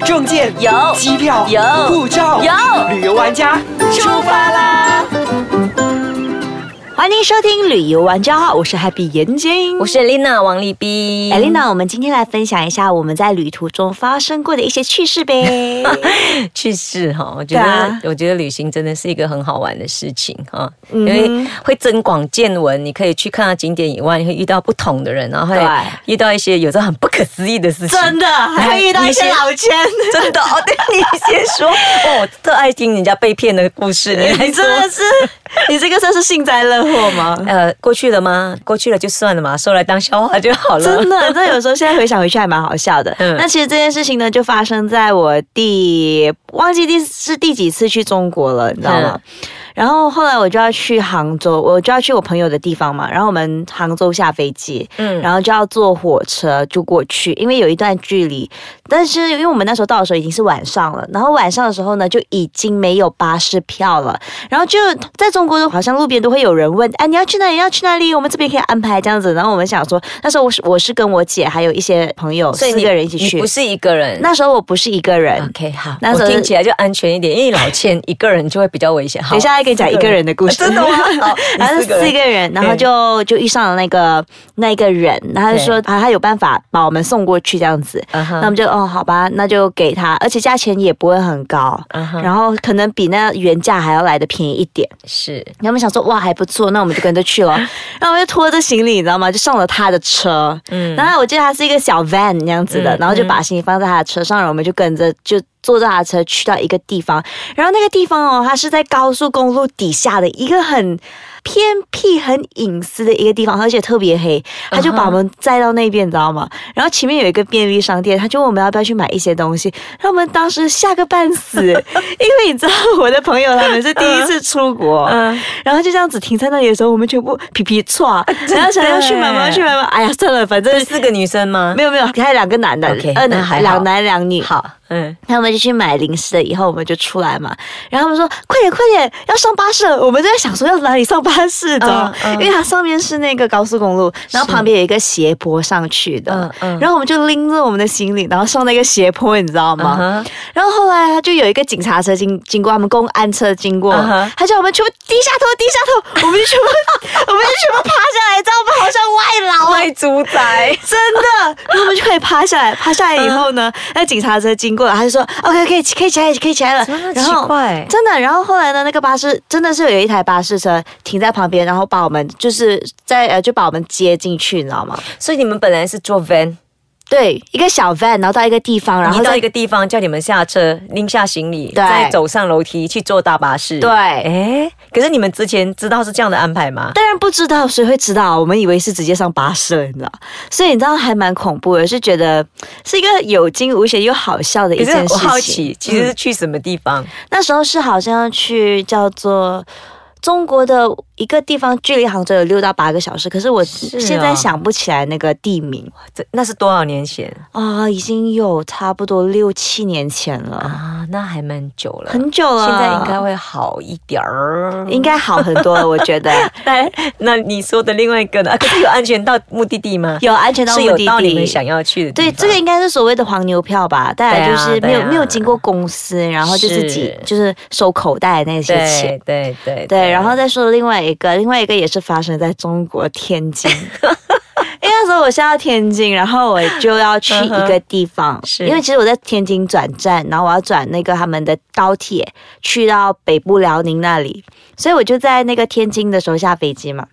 证件有机票有护照有旅游玩家出发啦！欢迎收听旅游玩家，我是 Happy 眼睛，我是 Lina 王丽斌。艾丽娜。我们今天来分享一下我们在旅途中发生过的一些趣事呗。趣事哈，我觉得、啊我觉得旅行真的是一个很好玩的事情哈，嗯因为会增广见闻，你可以去看到景点以外，你会遇到不同的人，然后会遇到一些有时候很不可思议的事情。真的，还会遇到一些老千。真的哦，对 你先说哦，我特爱听人家被骗的故事，你真的是，你这个算是幸灾乐祸吗？呃，过去了吗？过去了就算了嘛，说来当笑话就好了。真的，这有时候现在回想回去还蛮好笑的。嗯那其实这件事情呢，就发生在我第忘记第是第几次去中国了，你知道吗？然后后来我就要去杭州，我就要去我朋友的地方嘛。然后我们杭州下飞机，嗯然后就要坐火车就过去，因为有一段距离。但是因为我们那时候到的时候已经是晚上了，然后晚上的时候呢，就已经没有巴士票了。然后就在中国，好像路边都会有人问，哎，你要去哪里？要去哪里？我们这边可以安排这样子。然后我们想说，那时候我是我是跟我姐还有一些朋友四个人一起去不。是一个人。那时候我不是一个人。OK 好，那时候听起来就安全一点，因为老千一个人就会比较危险。好等一下再跟你讲一个人的故事，真的吗？好，然后是四个人然后就就遇上了那个那个人，然后他就说啊，他有办法把我们送过去这样子。那我们就哦，好吧，那就给他，而且价钱也不会很高，然后可能比那原价还要来的便宜一点。是然后我们想说哇还不错，那我们就跟着去了。然后我们就拖着行李，你知道吗？就上了他的车。嗯然后我记得他是一个小 van 那样子的，嗯然后就把行李放在他的车上，然后我们就跟着就。坐着他的车去到一个地方，然后那个地方哦，它是在高速公路底下的一个很偏僻、很隐私的一个地方，而且特别黑。他就把我们载到那边，你知道吗？然后前面有一个便利商店，他就问我们要不要去买一些东西，让我们当时吓个半死，因为你知道我的朋友他们是第一次出国，嗯然后就这样子停在那里的时候，我们全部皮皮错，然后想要去买吗？要去买吗？哎呀，算了，反正四个女生吗？没有没有，还有两个男的 OK，呃那还好两男两女。好，嗯，他们就去买零食了，以后我们就出来嘛。然后他们说：“快点，快点，要上巴士了。”我们就在想说要哪里上巴士的，嗯嗯因为它上面是那个高速公路，然后旁边有一个斜坡上去的。然后我们就拎着我们的行李，然后上那个斜坡，你知道吗？嗯然后后来他就有一个警察车经经过，他们公安车经过嗯他叫我们全部低下头，低下头，我们就全部 我们就全部趴下来，你知道吗？好像。卖猪仔，真的，然后我们就可以趴下来，趴下来以后呢，那警察车经过了，他就说 OK 可以可以起来，可以起来了。然后真的，然后后来呢，那个巴士真的是有一台巴士车停在旁边，然后把我们就是在呃就把我们接进去，你知道吗？所以你们本来是坐 van，对，一个小 van，然后到一个地方，然后到一个地方叫你们下车，拎下行李，对再走上楼梯去坐大巴士。对。哎，可是你们之前知道是这样的安排吗？当然不知道，谁会知道？我们以为是直接上巴士了，你知道？所以你知道还蛮恐怖的，是觉得是一个有惊无险又好笑的一件事情。我好奇，其实是去什么地方？那时候是好像要去叫做中国的一个地方，距离杭州有六到八个小时，可是我啊现在想不起来那个地名这那是多少年前啊、已经有差不多六七年前了，啊？那还蛮久了，很久了。现在应该会好一点儿。应该好很多了，我觉得 来，那你说的另外一个呢？啊可是有安全到目的地吗？有安全到目的地到你们。想要去的地对，这个应该是所谓的黄牛票吧，大啊就是没有、没有经过公司，然后就自己是就是收口袋那些钱对。对对对，然后再说另外一个，另外一个也是发生在中国天津。因为那时候我下到天津，然后我就要去一个地方，是因为其实我在天津转站，然后我要转那个他们的高铁去到北部辽宁那里，所以我就在那个天津的时候下飞机嘛。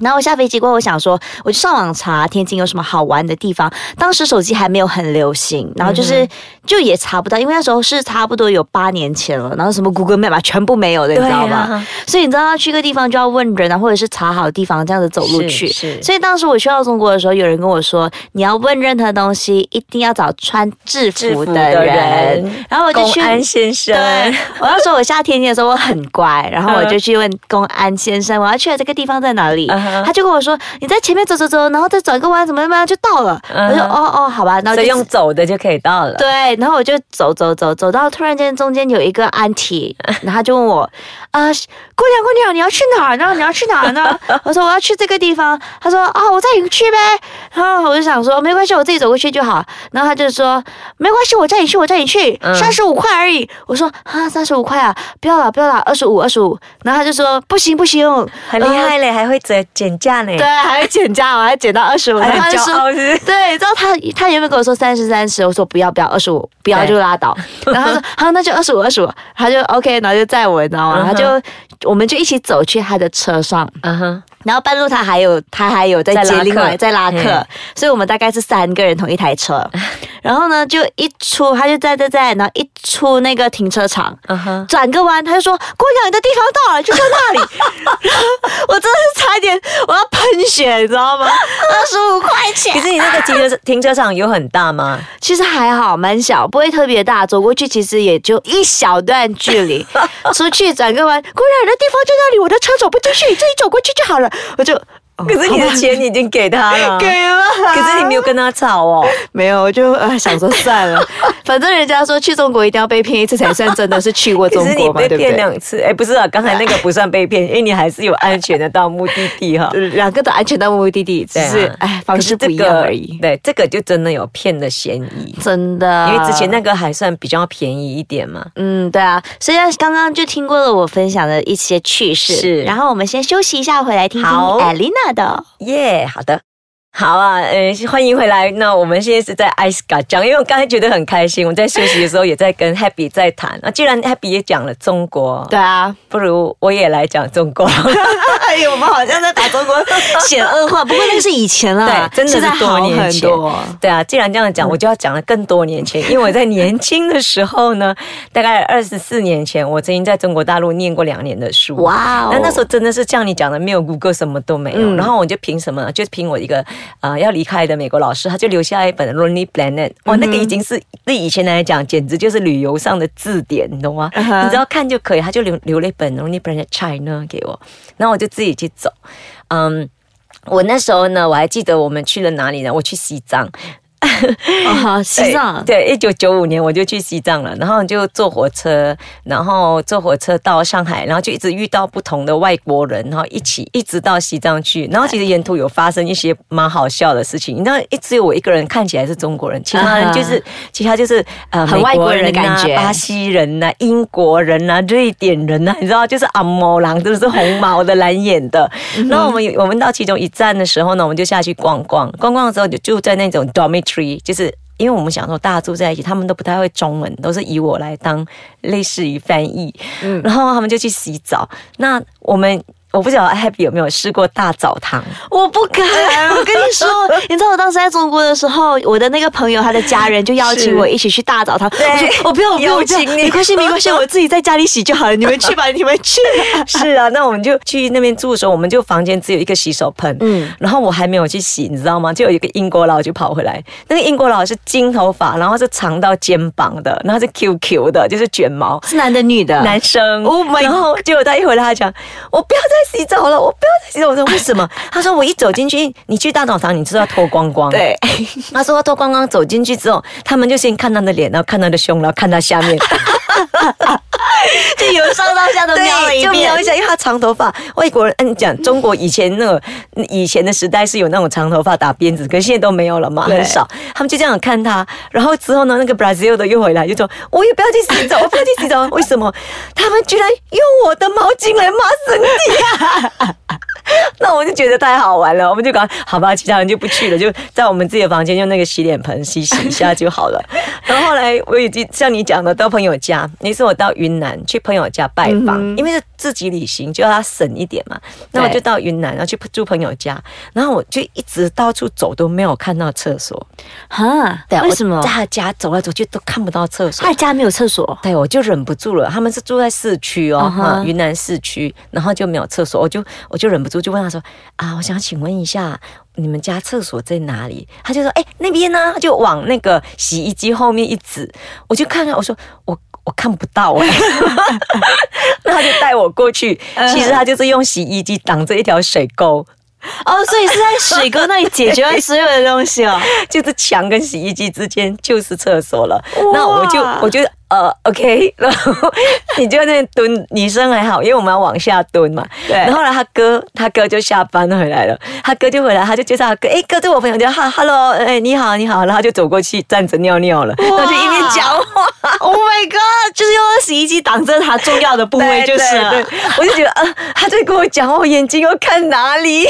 然后我下飞机过后，我想说，我就上网查天津有什么好玩的地方。当时手机还没有很流行，然后就是、就也查不到，因为那时候是差不多有八年前了，然后什么 Google Map 啊全部没有的，你知道吗？啊所以你知道去个地方就要问人啊，或者是查好地方这样子走路去。所以当时我去到中国的时候，有人跟我说，你要问任何东西，一定要找穿制服的人。的人然后我就去。公安先生，对，我那时候我下天津的时候我很乖，然后我就去问公安先生，我要去的这个地方在哪里哼他就跟我说你在前面走走走，然后再转个弯，怎么怎么样就到了。嗯我说哦哦，好吧，然后就用走的就可以到了。对，然后我就走走走走到突然间中间有一个 然后他就问我啊、姑娘姑娘你要去哪儿呢？你要去哪儿呢？我说我要去这个地方。他说啊，我带你去呗。然后我就想说没关系，我自己走过去就好。然后他就说没关系，我带你去，我带你去，嗯三十五块而已。我说啊，三十五块啊，不要了不要了，二十五二十五。然后他就说不行不行，很厉害嘞，还会减减价呢。对，还会减价，我还减到二十五。还 很然后他就说骄傲是对，然后他他原本跟我说三十三十，我说不要不要二十五，不要就拉倒。然后他说好，那就二十五二十五，他就 OK，然后就载我，你知道吗？他就我们就一起走去他的车上，嗯哼，然后半路他还有他还有在接另外在拉客。嗯，所以我们大概是三个人同一台车。然后呢，就一出他就在在在，然后一出那个停车场。转个弯，他就说：“姑娘，你的地方到了，就在那里。”然后我真的是差一点我要喷血，你知道吗？二十五块钱可，是你那个停车停车场有很大吗？其实还好，蛮小，不会特别大，走过去其实也就一小段距离，出去转个弯，姑娘，你的地方在那里，我的车走不进去，你自己走过去就好了。我就，哦可是你的钱你已经给他了，给了，可是你没有跟他吵哦。没有，我就呃想说算了，反正人家说去中国一定要被骗一次才算真的是去过中国嘛，被 骗对？不对？两次，哎，不是啊，刚才那个不算被骗，因为你还是有安全的到目的地哈。呃两个都安全到目的地，只是哎方式不一样而已。对，这个就真的有骗的嫌疑，真的，因为之前那个还算比较便宜一点嘛。嗯，对啊，所以刚刚就听过了我分享的一些趣事，是。然后我们先休息一下，回来听听好。Elena 的。耶、好的。好啊，呃，欢迎回来。那我们现在是在 i c e 嘎讲，因为我刚才觉得很开心，我在休息的时候也在跟 Happy 在谈。那既然 Happy 也讲了中国，对啊，不如我也来讲中国。哎呦，我们好像在打中国险恶化，不过那个是以前了，对，真的是多年前多。。对啊，既然这样讲，我就要讲了更多年前，因为我在年轻的时候呢，大概二十四年前，我曾经在中国大陆念过两年的书。哇哦那那时候真的是像你讲的，没有 Google 什么都没有。嗯然后我就凭什么呢？就凭我一个呃要离开的美国老师，他就留下一本《Lonely Planet》。哇，那个已经是对以前来讲，简直就是旅游上的字典，你懂吗？你只要看就可以。他就留留了一本《Lonely Planet China》给我，然后我就自己去走。嗯，我那时候呢，我还记得我们去了哪里呢？我去西藏。啊，西藏，对，一九九五年我就去西藏了，然后就坐火车，然后坐火车到上海，然后就一直遇到不同的外国人，然后一起一直到西藏去，然后其实沿途有发生一些蛮好笑的事情。你知道，一只有我一个人看起来是中国人，其他人就是、其他就是呃很外国人的感觉巴西人呐、英国人呐、瑞典人呐、你知道，就是阿毛狼，都是红毛的、蓝眼的。然后我们我们到其中一站的时候呢，我们就下去逛逛，逛逛的时候就就在那种 dormitory，就是。因为我们想说大家住在一起，他们都不太会中文，都是以我来当类似于翻译。嗯然后他们就去洗澡。那我们我不晓得 Happy 有没有试过大澡堂？我不敢，我跟你说，你知道我当时在中国的时候，我的那个朋友他的家人就邀请我一起去大澡堂，我说我不要，我不要，没关系，没关系，我自己在家里洗就好了，你们去吧，你们去。是啊，那我们就去那边住的时候，我们就房间只有一个洗手盆，嗯嗯，然后我还没有去洗，你知道吗？就有一个英国佬就跑回来，那个英国佬是金头发，然后是长到肩膀的，然后是 QQ 的，就是卷毛。是男的女的？男生 Oh my 然后结果他一回来，他讲我不要再洗澡了，我不要再洗澡。我说 为什么？他说我一走进去，你去大澡堂，你知道脱光光。对，他说脱光光走进去之后，他们就先看他的脸，然后看他的胸，然后看他下面。就由上到下都瞄了一遍。就瞄一下，因为他长头发。外国人，嗯，讲中国以前那个以前的时代是有那种长头发打辫子，可是现在都没有了嘛，很少。他们就这样看他，然后之后呢，那个 Brazil 的又回来，就说我也不要去洗澡，我不要去洗澡，为什么？他们居然用我的毛巾来抹身体啊！那我就觉得太好玩了，我们就讲好吧，其他人就不去了，就在我们自己的房间用那个洗脸盆洗洗一下就好了。然后后来我已经像你讲的，到朋友家，那次我到云南去朋友家拜访，嗯因为是自己旅行，就要他省一点嘛。那我就到云南，然后去住朋友家，然后我就一直到处走都没有看到厕所。哈，对啊，为什么我在？他家走来走去都看不到厕所他。家没有厕所。对，我就忍不住了。他们是住在市区哦云南市区，然后就没有厕所，我就我就忍不住就问他说啊，我想请问一下，你们家厕所在哪里？他就说，哎，那边呢，他就往那个洗衣机后面一指，我就看看，我说我。我看不到哎、那他就带我过去，其实他就是用洗衣机挡着一条水沟，哦，所以是在水沟那里解决了所有的东西哦。就是墙跟洗衣机之间就是厕所了。那我就我就呃 OK，然后你就在那蹲，女生还好，因为我们要往下蹲嘛。对然后后来他哥他哥就下班回来了，他哥就回来，他就介绍他哥，哎哥，这我朋友，就哈 Hello，哎你好你好，然后他就走过去站着尿尿了，然后就一边讲话。Oh my god！就是用洗衣机挡着他重要的部位，就是了对对对我就觉得呃，他在跟我讲话，我眼睛要看哪里？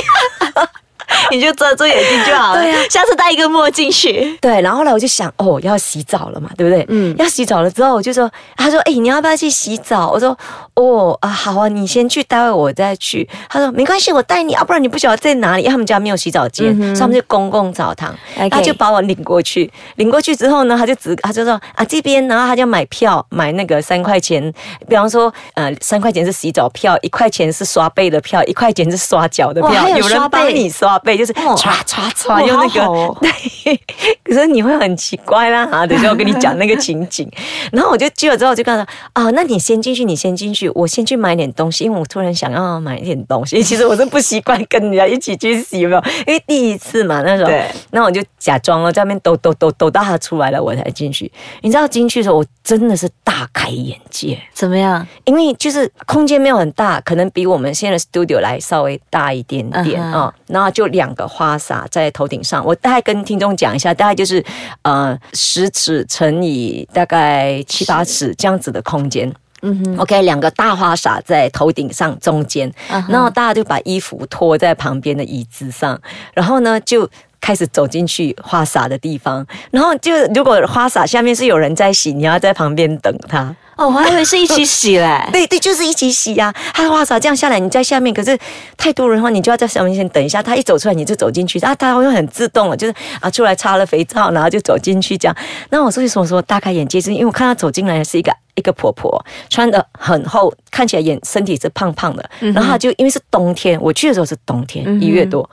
你就遮住眼睛就好了。对啊下次戴一个墨镜去。对，然后后来我就想，哦，要洗澡了嘛，对不对？嗯嗯，要洗澡了之后，我就说，他说，哎、你要不要去洗澡？我说，哦，啊，好啊，你先去，待会我再去。他说，没关系，我带你，啊，不然你不晓得在哪里，因为他们家没有洗澡间，所以他们就公共澡堂他就把我领过去，领过去之后呢，他就只他就说啊这边，然后他就买票，买那个三块钱，比方说，呃，三块钱是洗澡票，一块钱是刷背的票，一块钱是刷脚的票，有有人帮你刷背，就是哦刷刷刷用那个 对，可是你会很奇怪啦啊！等一下我跟你讲那个情景，然后我就去了之后我就跟他说啊，那你先进去，你先进去，我先去买点东西，因为我突然想要买一点东西。其实我是不习惯跟人家一起去洗嘛，因为第一次嘛那时候对，那我就假装哦，在那边抖抖抖抖到他出来了，我才进去。你知道进去的时候，我真的是大开眼界。怎么样？因为就是空间没有很大，可能比我们现在的 studio 来稍微大一点点啊、然后就两个花洒在头顶上。我大概跟听众讲一下，大概就是呃十尺乘以大概七八尺这样子的空间。嗯哼，OK，两个大花洒在头顶上中间，然后大家就把衣服脱在旁边的椅子上，然后呢就。开始走进去花洒的地方，然后就如果花洒下面是有人在洗，你要在旁边等他。哦，我还以为是一起洗嘞。对对，就是一起洗呀、他花洒这样下来，你在下面，可是太多人的话，你就要在上面先等一下。他一走出来，你就走进去，啊，他会很自动了，就是啊，出来擦了肥皂，然后就走进去这样。那我所以说说大开眼界，是因为我看他走进来是一个一个婆婆，穿的很厚，看起来眼身体是胖胖的，然后她就因为是冬天，我去的时候是冬天一月多，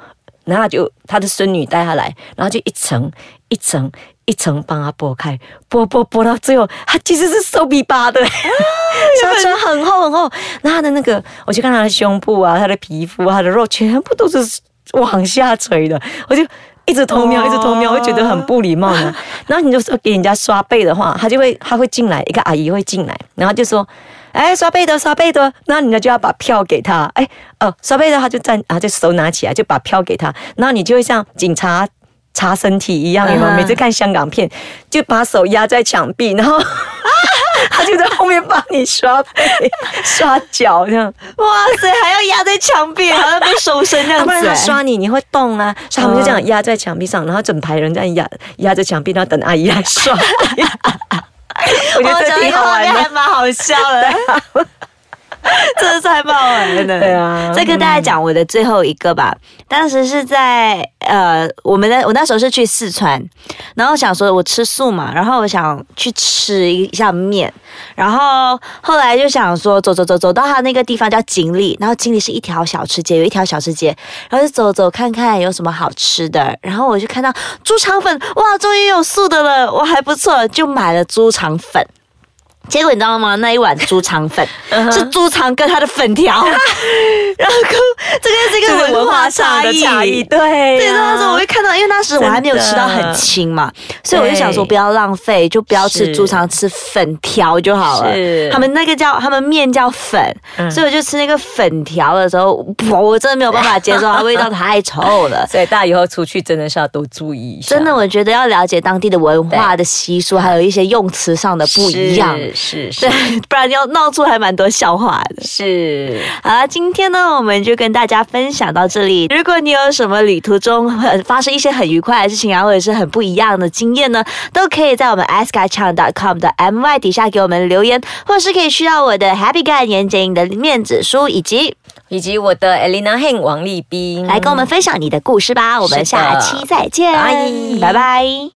然后她就他的孙女带他来，然后就一层一层。一层帮他剥开，剥剥剥到最后，他其实是瘦比巴的，她穿很厚很厚，然后他的那个，我就看他的胸部啊，他的皮肤啊，她的肉全部都是往下垂的，我就一直偷瞄，一直偷瞄，我会觉得很不礼貌呢。然后你就说给人家刷背的话，他就会他会进来，一个阿姨会进来，然后就说。哎，刷背的，刷背的，那你呢就要把票给他。哎，哦，刷背的，他就站，啊，就手拿起来，就把票给他。然后你就会像警察查身体一样，有没有？嗯每次看香港片，就把手压在墙壁，然后他就在后面帮你刷背、刷脚这样。哇塞，还要压在墙壁，还要被手伸这样子。要不然他刷你，你会动啊，所以他们就这样压在墙壁上，然后整排人这样压压着墙壁，然后等阿姨来刷。我觉得挺好玩的。还蛮好笑的。真的是还蛮好玩的，对啊再跟大家讲我的最后一个吧。当时是在呃，我们的我那时候是去四川，然后想说我吃素嘛，然后我想去吃一下面，然后后来就想说走走走走到他那个地方叫锦里，然后锦里是一条小吃街，有一条小吃街，然后就走走看看有什么好吃的，然后我就看到猪肠粉，哇，终于有素的了，我，还不错，就买了猪肠粉。结果你知道吗？那一碗猪肠粉是猪肠跟它的粉条，然后这个是一个文化差异。对对，呀那时候我会看到，因为那时我还没有吃到很轻嘛，所以我就想说不要浪费，就不要吃猪肠，吃粉条就好了。是他们那个叫他们面叫粉，嗯所以我就吃那个粉条的时候，我真的没有办法接受，它味道太臭了。所以大家以后出去真的是要多注意一下。真的，我觉得要了解当地的文化的习俗，还有一些用词上的不一样。是是对，不然要闹出还蛮多笑话的。是，好了，今天呢，我们就跟大家分享到这里。如果你有什么旅途中很发生一些很愉快的事情啊，或者是很不一样的经验呢，都可以在我们 askichan.com 的 my 底下给我们留言，或者是可以去到我的 Happy Guy 年检影的面子书，以及以及我的 Elena Heng 王立斌来跟我们分享你的故事吧。我们下期再见，拜拜拜。